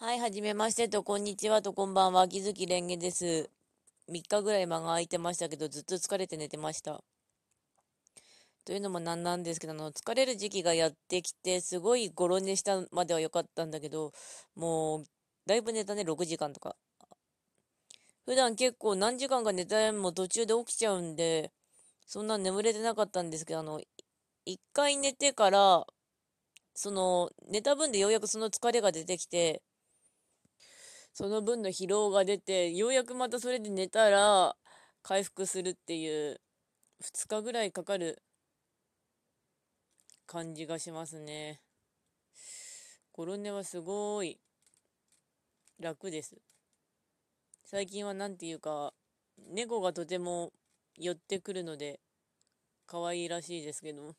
はい、はじめましてと、こんにちはと、こんばんは。木月蓮華です。3日ぐらい間が空いてましたけど、ずっと疲れて寝てました。というのもなんなんですけど、あの、疲れる時期がやってきて、すごいゴロ寝したまでは良かったんだけど、もう、だいぶ寝たね、6時間とか。普段結構何時間か寝たもう途中で起きちゃうんで、そんな眠れてなかったんですけど、あの、一回寝てから、その、寝た分でようやくその疲れが出てきて、その分の疲労が出て、ようやくまたそれで寝たら、回復するっていう、2日ぐらいかかる感じがしますね。コロネはすごい楽です。最近は何て言うか、猫がとても寄ってくるので、可愛いらしいですけど、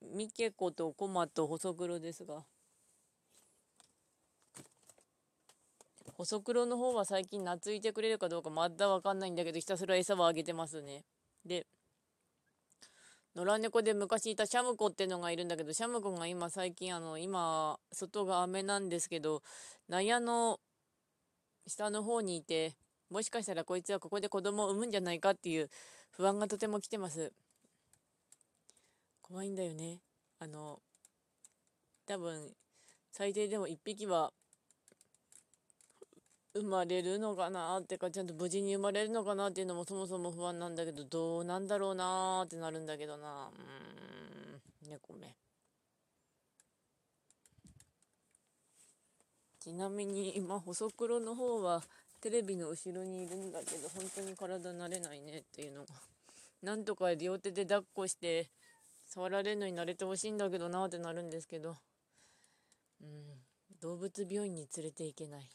ミケコとコマと細黒ですが、細黒の方は最近懐いてくれるかどうかまだわかんないんだけど、ひたすら餌をあげてますね。で、野良猫で昔いたシャムコってのがいるんだけど、シャムコが今最近あの、今、外が雨なんですけど、納屋の下の方にいて、もしかしたらこいつはここで子供を産むんじゃないかっていう不安がとても来てます。怖いんだよね。あの、多分、最低でも1匹は生まれるのかなってか、ちゃんと無事に生まれるのかなっていうのもそもそも不安なんだけど、どうなんだろうなーってなるんだけどな。うーん、猫目。ちなみに今、細黒の方はテレビの後ろにいるんだけど、本当に体慣れないねっていうのが。なんとか両手で抱っこして、触られるのに慣れてほしいんだけどなってなるんですけど、うん、動物病院に連れて行けない。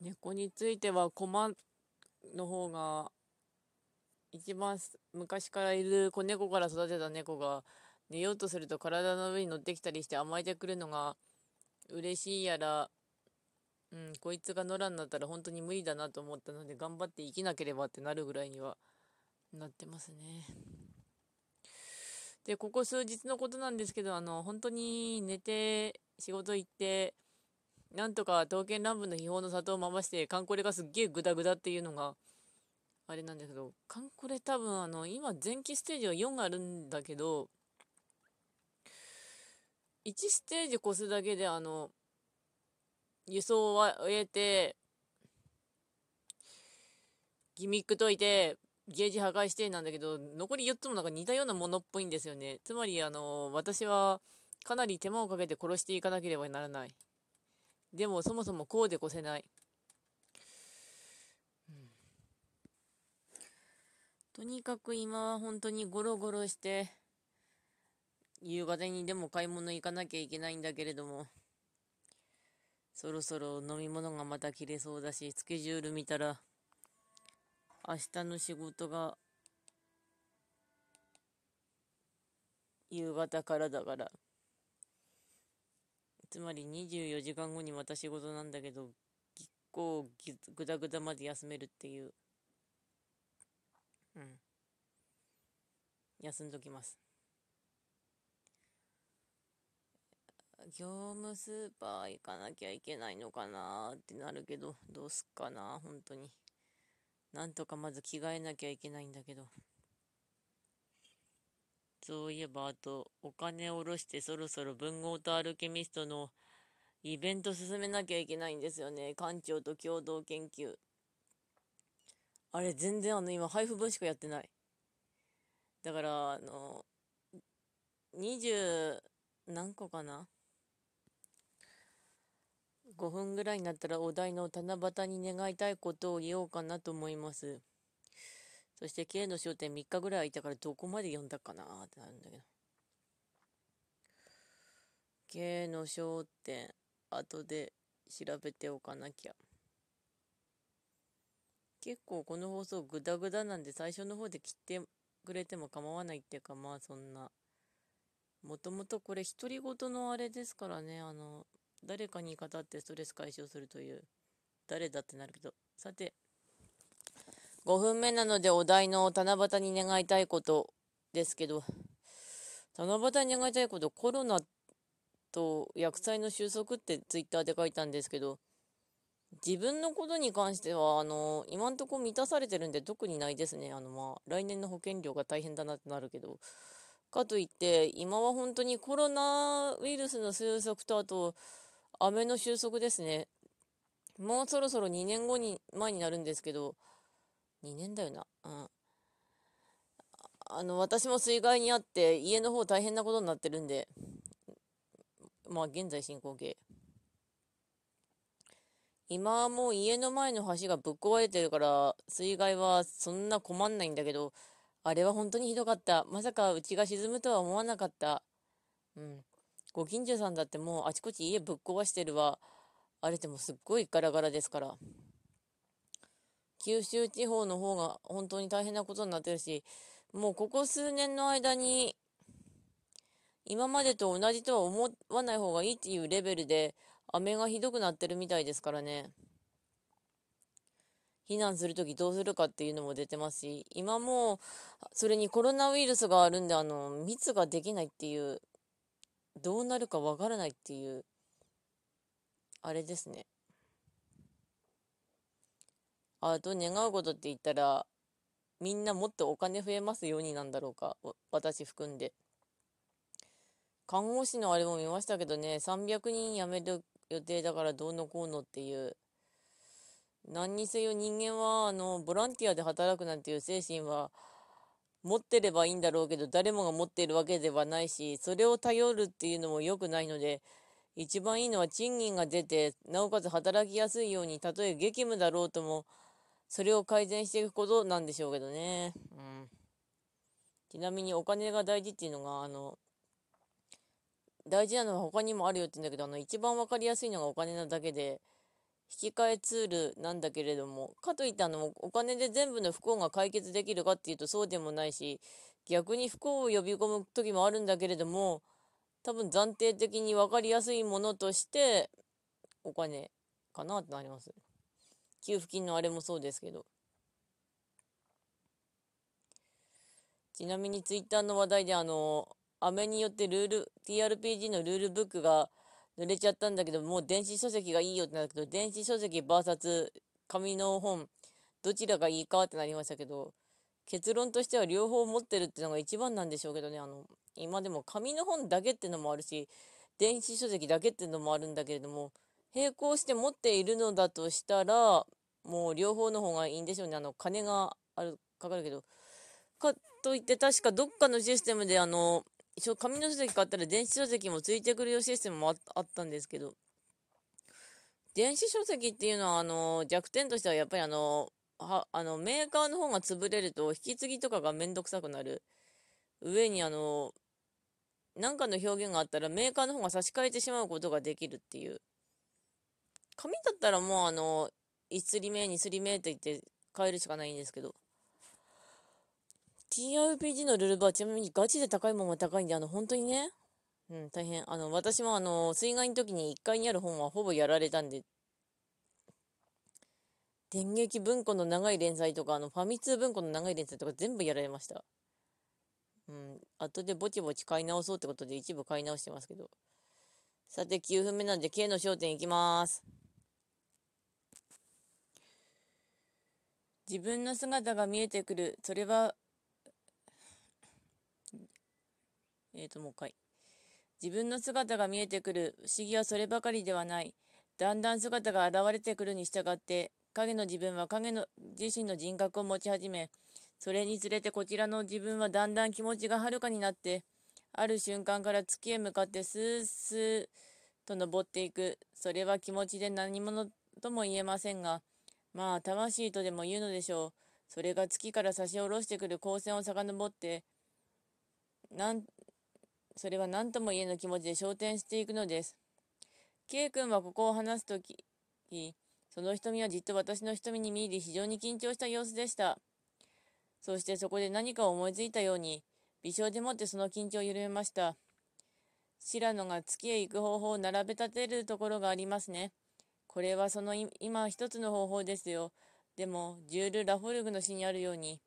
猫については駒の方が一番昔からいる子猫から育てた猫が寝ようとすると体の上に乗ってきたりして甘えてくるのが嬉しいやら、うん、こいつが野良になったら本当に無理だなと思ったので頑張って生きなければってなるぐらいにはなってますね。で、ここ数日のことなんですけど、あの、本当に寝て、仕事行って、なんとか刀剣乱舞の秘宝の里を回して、カンコレがすっげえグダグダっていうのが、あれなんだけど、カンコレ多分あの、今前期ステージは4あるんだけど、1ステージ越すだけであの、輸送は終えて、ギミック解いて、ゲージ破壊してなんだけど、残り4つもなんか似たようなものっぽいんですよね。つまり、あの、私はかなり手間をかけて殺していかなければならない。でも、そもそもこうで越せない。とにかく今は本当にゴロゴロして、夕方にでも買い物行かなきゃいけないんだけれども、そろそろ飲み物がまた切れそうだし、スケジュール見たら、明日の仕事が夕方からだから。つまり24時間後にまた仕事なんだけど、結構ぐだぐだまで休めるっていう。うん。休んどきます。業務スーパー行かなきゃいけないのかなってなるけど、どうすっかな、本当に。なんとかまず着替えなきゃいけないんだけど。そういえば、あと、お金を下ろしてそろそろ文豪とアルケミストのイベント進めなきゃいけないんですよね。館長と共同研究。あれ、全然あの、今、配布分しかやってない。だから、あの、20何個かな？5分ぐらいになったらお題の七夕に願いたいことを言おうかなと思います。そして K の焦点3日ぐらい空いたからどこまで読んだかなってなるんだけど。K の焦点、後で調べておかなきゃ。結構この放送グダグダなんで最初の方で切ってくれても構わないっていうかまあそんな。もともとこれ独り言のあれですからね、あの、誰かに語ってストレス解消するという誰だってなるけど。さて、5分目なのでお題の七夕に願いたいことですけど、七夕に願いたいこと、コロナと薬剤の収束ってツイッターで書いたんですけど、自分のことに関しては、あの、今んとこ満たされてるんで特にないですね。あの、まあ、来年の保険料が大変だなってなるけど、かといって、今は本当にコロナウイルスの収束と、あと、雨の収束ですね。もうそろそろ2年後に、前になるんですけど、2年だよな。うん。あの、私も水害にあって、家の方大変なことになってるんで、まあ、現在進行形。今はもう家の前の橋がぶっ壊れてるから、水害はそんな困んないんだけど、あれは本当にひどかった。まさかうちが沈むとは思わなかった。うん。ご近所さんだってもうあちこち家ぶっ壊してるわ。あれでもすっごいガラガラですから。九州地方の方が本当に大変なことになってるし、もうここ数年の間に、今までと同じとは思わない方がいいっていうレベルで、雨がひどくなってるみたいですからね。避難するときどうするかっていうのも出てますし、今も、それにコロナウイルスがあるんで、あの、密ができないっていう、どうなるかわからないっていう、あれですね。あと、願うことって言ったら、みんなもっとお金増えますようになんだろうか。私含んで。看護師のあれも見ましたけどね、300人辞める予定だからどうのこうのっていう。何にせよ人間は、あの、ボランティアで働くなんていう精神は、持ってればいいんだろうけど、誰もが持っているわけではないし、それを頼るっていうのも良くないので、一番いいのは賃金が出て、なおかつ働きやすいように、たとえ激務だろうとも、それを改善していくことなんでしょうけどね。うん。ちなみにお金が大事っていうのが、あの、大事なのは他にもあるよって言うんだけど、あの、一番わかりやすいのがお金なだけで、引き換えツールなんだけれども、かといってあの、お金で全部の不幸が解決できるかっていうとそうでもないし、逆に不幸を呼び込む時もあるんだけれども、多分暫定的に分かりやすいものとして、お金かなってなります。給付金のあれもそうですけど。ちなみにツイッターの話題であの、雨によってルール、TRPG のルールブックが濡れちゃったんだけど、もう電子書籍がいいよってなるけど、電子書籍 VS 紙の本、どちらがいいかってなりましたけど、結論としては両方持ってるっていうのが一番なんでしょうけどね、あの、今でも紙の本だけっていうのもあるし、電子書籍だけっていうのもあるんだけれども、並行して持っているのだとしたら、もう両方の方がいいんでしょうね。あの、金がある、かかるけど。かといって確かどっかのシステムであの、一応紙の書籍買ったら電子書籍もついてくるよシステムもあったんですけど、電子書籍っていうのは、あの、弱点としてはやっぱりあの、は、あの、メーカーの方が潰れると、引き継ぎとかがめんどくさくなる。上にあの、なんかの表現があったらメーカーの方が差し替えてしまうことができるっていう。紙だったらもうあの、1すり目、2すり目って言って変えるしかないんですけど。TRPG のルールはちなみにガチで高いものは高いんで、あの、本当にね、うん、大変。あの、私もあの、水害の時に1階にある本はほぼやられたんで、電撃文庫の長い連載とか、あの、ファミ通文庫の長い連載とか全部やられました。うん、後でぼちぼち買い直そうってことで一部買い直してますけど。さて、9分目なんで K の焦点いきます。自分の姿が見えてくる。それはえーと、もう一回。自分の姿が見えてくる。不思議はそればかりではない。だんだん姿が現れてくるに従って、影の自分は影の自身の人格を持ち始め、それにつれてこちらの自分はだんだん気持ちがはるかになって、ある瞬間から月へ向かってスースーと登っていく。それは気持ちで何者とも言えませんが、まあ、魂とでも言うのでしょう。それが月から差し下ろしてくる光線を遡って、なん、それは何とも言えぬ気持ちで昇天していくのです。K 君はここを話すとき、その瞳はじっと私の瞳に見入り非常に緊張した様子でした。そしてそこで何かを思いついたように、微笑でもってその緊張を緩めました。白野が月へ行く方法を並べ立てるところがありますね。これはその今一つの方法ですよ。でも、ジュール・ラフォルグの詩にあるように、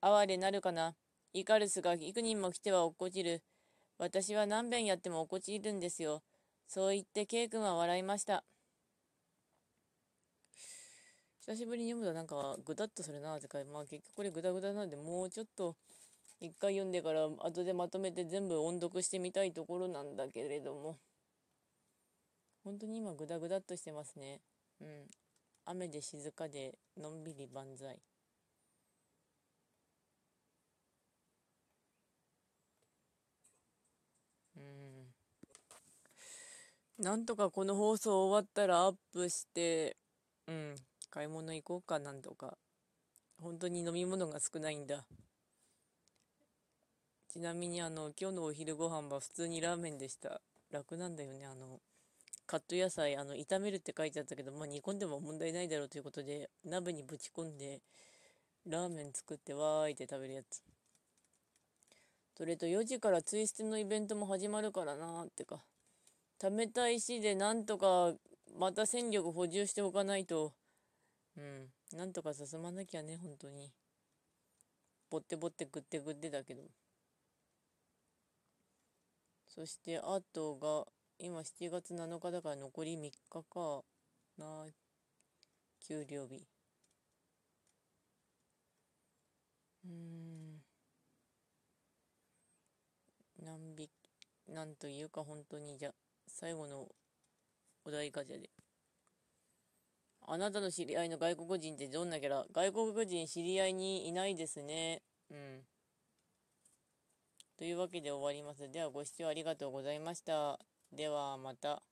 哀れなるかな。イカルスが幾人も来ては落っこちる。私は何遍やっても落っこちるんですよ。そう言って、ケイ君は笑いました。久しぶりに読むとなんかぐだっとするなってか、まあ結局これぐだぐだなんで、もうちょっと一回読んでから後でまとめて全部音読してみたいところなんだけれども。本当に今ぐだぐだっとしてますね。うん。雨で静かでのんびり万歳。うん。なんとかこの放送終わったらアップして、うん、買い物行こうかなんとか。本当に飲み物が少ないんだ。ちなみにあの、今日のお昼ご飯は普通にラーメンでした。楽なんだよね、あの、カット野菜、あの、炒めるって書いてあったけど、まあ、煮込んでも問題ないだろうということで、鍋にぶち込んで、ラーメン作ってわーいって食べるやつ。それと4時からツイステのイベントも始まるからなーってか。貯めたい石でなんとかまた戦力補充しておかないと、うん、なんとか進まなきゃね、本当に。ぼってぼって食って食ってだけど。そしてあとが今7月7日だから残り3日か。な給料日。うん。何匹なんというか本当にじゃ最後のお題ガチャで。あなたの知り合いの外国人ってどんなキャラ？外国人知り合いにいないですね。うん。というわけで終わります。ではご視聴ありがとうございました。ではまた。